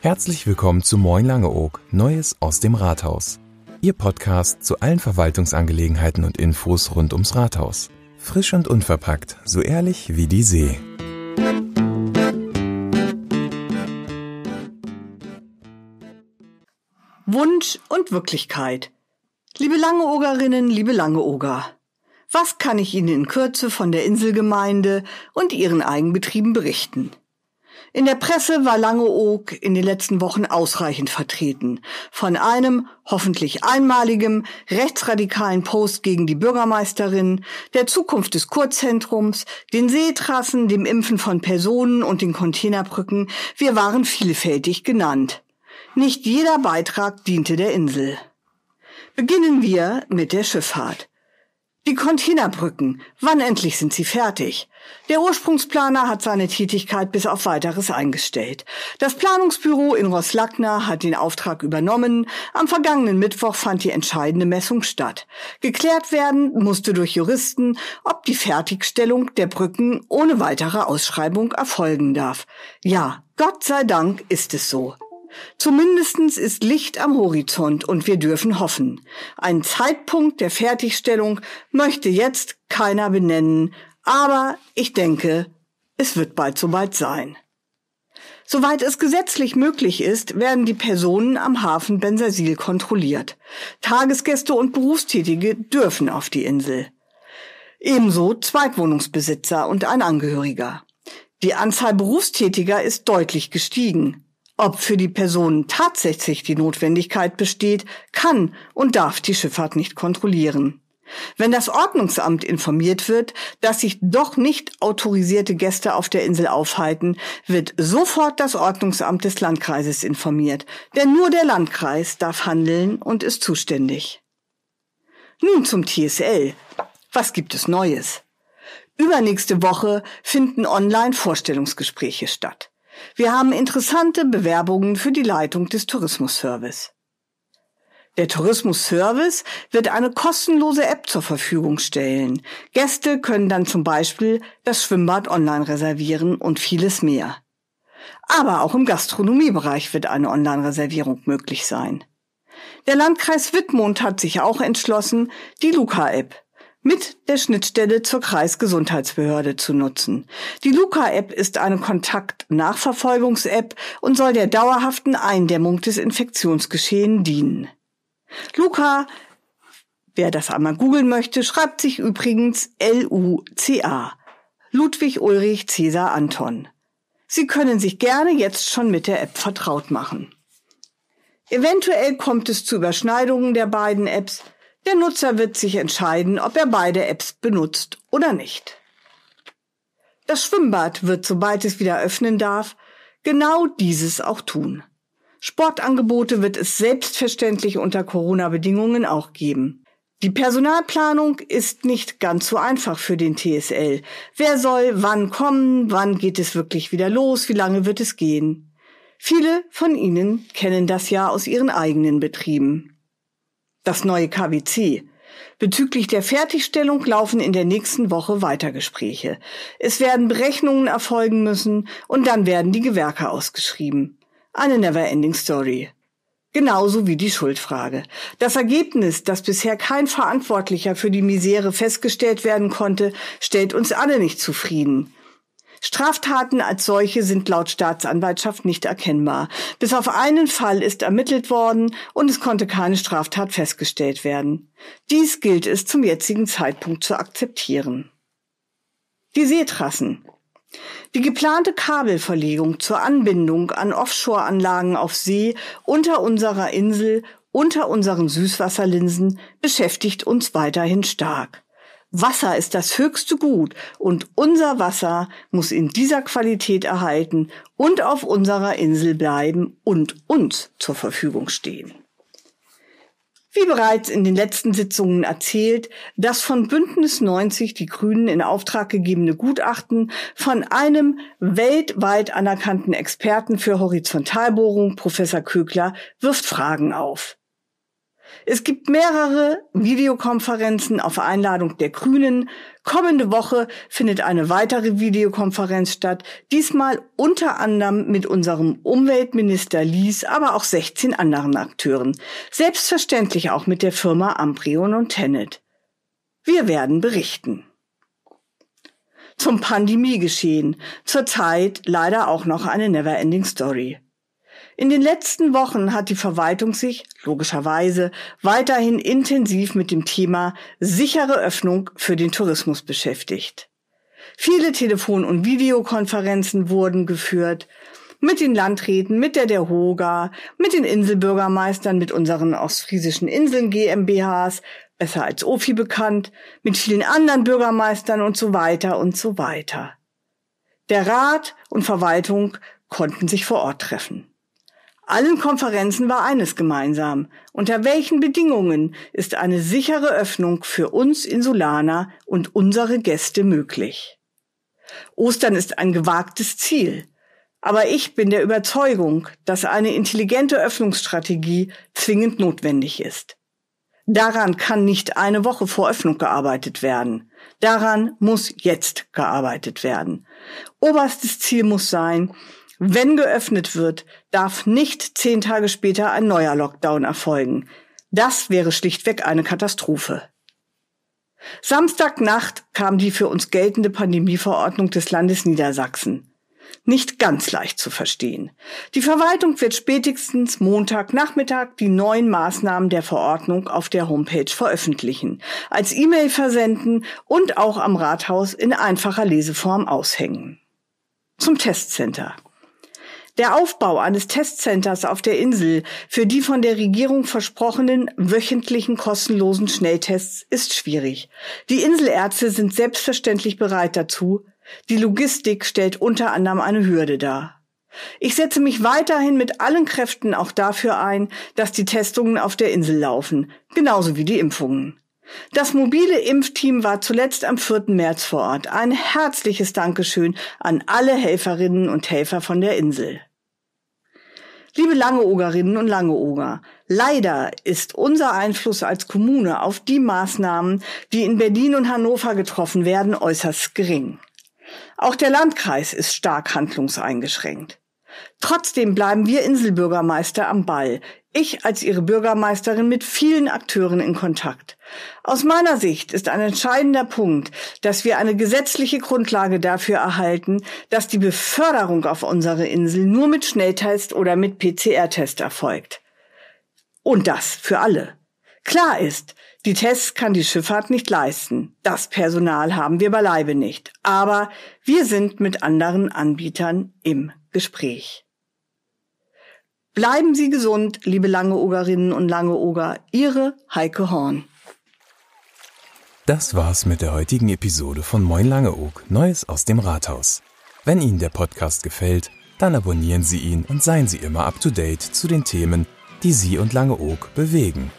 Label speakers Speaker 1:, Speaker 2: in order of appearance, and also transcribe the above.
Speaker 1: Herzlich willkommen zu Moin Langeoog, Neues aus dem Rathaus. Ihr Podcast zu allen Verwaltungsangelegenheiten und Infos rund ums Rathaus. Frisch und unverpackt, so ehrlich wie die See.
Speaker 2: Wunsch und Wirklichkeit. Liebe Langeogerinnen, liebe Langeoger, was kann ich Ihnen in Kürze von der Inselgemeinde und ihren Eigenbetrieben berichten? In der Presse war Langeoog in den letzten Wochen ausreichend vertreten. Von einem hoffentlich einmaligem rechtsradikalen Post gegen die Bürgermeisterin, der Zukunft des Kurzentrums, den Seetrassen, dem Impfen von Personen und den Containerbrücken. Wir waren vielfältig genannt. Nicht jeder Beitrag diente der Insel. Beginnen wir mit der Schifffahrt. Die Containerbrücken. Wann endlich sind sie fertig? Der Ursprungsplaner hat seine Tätigkeit bis auf weiteres eingestellt. Das Planungsbüro in Roslackner hat den Auftrag übernommen. Am vergangenen Mittwoch fand die entscheidende Messung statt. Geklärt werden musste durch Juristen, ob die Fertigstellung der Brücken ohne weitere Ausschreibung erfolgen darf. Ja, Gott sei Dank ist es so. Zumindestens ist Licht am Horizont und wir dürfen hoffen. Ein Zeitpunkt der Fertigstellung möchte jetzt keiner benennen, aber ich denke, es wird bald soweit sein. Soweit es gesetzlich möglich ist, werden die Personen am Hafen Bensersiel kontrolliert. Tagesgäste und Berufstätige dürfen auf die Insel. Ebenso Zweitwohnungsbesitzer und ein Angehöriger. Die Anzahl Berufstätiger ist deutlich gestiegen. Ob für die Personen tatsächlich die Notwendigkeit besteht, kann und darf die Schifffahrt nicht kontrollieren. Wenn das Ordnungsamt informiert wird, dass sich doch nicht autorisierte Gäste auf der Insel aufhalten, wird sofort das Ordnungsamt des Landkreises informiert, denn nur der Landkreis darf handeln und ist zuständig. Nun zum TSL. Was gibt es Neues? Übernächste Woche finden online Vorstellungsgespräche statt. Wir haben interessante Bewerbungen für die Leitung des Tourismusservice. Der Tourismusservice wird eine kostenlose App zur Verfügung stellen. Gäste können dann zum Beispiel das Schwimmbad online reservieren und vieles mehr. Aber auch im Gastronomiebereich wird eine Online-Reservierung möglich sein. Der Landkreis Wittmund hat sich auch entschlossen, die Luca-App mit der Schnittstelle zur Kreisgesundheitsbehörde zu nutzen. Die Luca-App ist eine Kontakt-Nachverfolgungs-App und soll der dauerhaften Eindämmung des Infektionsgeschehen dienen. Luca, wer das einmal googeln möchte, schreibt sich übrigens L-U-C-A. Ludwig Ulrich Cäsar Anton. Sie können sich gerne jetzt schon mit der App vertraut machen. Eventuell kommt es zu Überschneidungen der beiden Apps. Der Nutzer wird sich entscheiden, ob er beide Apps benutzt oder nicht. Das Schwimmbad wird, sobald es wieder öffnen darf, genau dieses auch tun. Sportangebote wird es selbstverständlich unter Corona-Bedingungen auch geben. Die Personalplanung ist nicht ganz so einfach für den TSL. Wer soll wann kommen? Wann geht es wirklich wieder los? Wie lange wird es gehen? Viele von Ihnen kennen das ja aus Ihren eigenen Betrieben. Das neue KWC. Bezüglich der Fertigstellung laufen in der nächsten Woche Weitergespräche. Es werden Berechnungen erfolgen müssen und dann werden die Gewerke ausgeschrieben. Eine never-ending Story. Genauso wie die Schuldfrage. Das Ergebnis, dass bisher kein Verantwortlicher für die Misere festgestellt werden konnte, stellt uns alle nicht zufrieden. Straftaten als solche sind laut Staatsanwaltschaft nicht erkennbar. Bis auf einen Fall ist ermittelt worden und es konnte keine Straftat festgestellt werden. Dies gilt es zum jetzigen Zeitpunkt zu akzeptieren. Die Seetrassen. Die geplante Kabelverlegung zur Anbindung an Offshore-Anlagen auf See unter unserer Insel, unter unseren Süßwasserlinsen beschäftigt uns weiterhin stark. Wasser ist das höchste Gut und unser Wasser muss in dieser Qualität erhalten und auf unserer Insel bleiben und uns zur Verfügung stehen. Wie bereits in den letzten Sitzungen erzählt, das von Bündnis 90 die Grünen in Auftrag gegebene Gutachten von einem weltweit anerkannten Experten für Horizontalbohrung, Professor Kögler, wirft Fragen auf. Es gibt mehrere Videokonferenzen auf Einladung der Grünen. Kommende Woche findet eine weitere Videokonferenz statt, diesmal unter anderem mit unserem Umweltminister Lies, aber auch 16 anderen Akteuren. Selbstverständlich auch mit der Firma Amprion und Tenet. Wir werden berichten. Zum Pandemiegeschehen. Zurzeit leider auch noch eine Neverending Story. In den letzten Wochen hat die Verwaltung sich, logischerweise, weiterhin intensiv mit dem Thema sichere Öffnung für den Tourismus beschäftigt. Viele Telefon- und Videokonferenzen wurden geführt, mit den Landräten, mit der der Hoga, mit den Inselbürgermeistern, mit unseren ostfriesischen Inseln GmbHs, besser als OFI bekannt, mit vielen anderen Bürgermeistern und so weiter und so weiter. Der Rat und Verwaltung konnten sich vor Ort treffen. Allen Konferenzen war eines gemeinsam. Unter welchen Bedingungen ist eine sichere Öffnung für uns Insulaner und unsere Gäste möglich? Ostern ist ein gewagtes Ziel. Aber ich bin der Überzeugung, dass eine intelligente Öffnungsstrategie zwingend notwendig ist. Daran kann nicht eine Woche vor Öffnung gearbeitet werden. Daran muss jetzt gearbeitet werden. Oberstes Ziel muss sein, wenn geöffnet wird, darf nicht zehn Tage später ein neuer Lockdown erfolgen. Das wäre schlichtweg eine Katastrophe. Samstagnacht kam die für uns geltende Pandemieverordnung des Landes Niedersachsen. Nicht ganz leicht zu verstehen. Die Verwaltung wird spätestens Montagnachmittag die neuen Maßnahmen der Verordnung auf der Homepage veröffentlichen, als E-Mail versenden und auch am Rathaus in einfacher Leseform aushängen. Zum Testcenter. Der Aufbau eines Testcenters auf der Insel für die von der Regierung versprochenen wöchentlichen kostenlosen Schnelltests ist schwierig. Die Inselärzte sind selbstverständlich bereit dazu. Die Logistik stellt unter anderem eine Hürde dar. Ich setze mich weiterhin mit allen Kräften auch dafür ein, dass die Testungen auf der Insel laufen, genauso wie die Impfungen. Das mobile Impfteam war zuletzt am 4. März vor Ort. Ein herzliches Dankeschön an alle Helferinnen und Helfer von der Insel. Liebe Langeogerinnen und Langeoger, leider ist unser Einfluss als Kommune auf die Maßnahmen, die in Berlin und Hannover getroffen werden, äußerst gering. Auch der Landkreis ist stark handlungseingeschränkt. Trotzdem bleiben wir Inselbürgermeister am Ball. Ich als Ihre Bürgermeisterin mit vielen Akteuren in Kontakt. Aus meiner Sicht ist ein entscheidender Punkt, dass wir eine gesetzliche Grundlage dafür erhalten, dass die Beförderung auf unsere Insel nur mit Schnelltest oder mit PCR-Test erfolgt. Und das für alle. Klar ist, die Tests kann die Schifffahrt nicht leisten. Das Personal haben wir beileibe nicht. Aber wir sind mit anderen Anbietern im Gespräch. Bleiben Sie gesund, liebe Langeogerinnen und Langeoger. Ihre Heike Horn.
Speaker 1: Das war's mit der heutigen Episode von Moin Langeoog, Neues aus dem Rathaus. Wenn Ihnen der Podcast gefällt, dann abonnieren Sie ihn und seien Sie immer up to date zu den Themen, die Sie und Langeoog bewegen.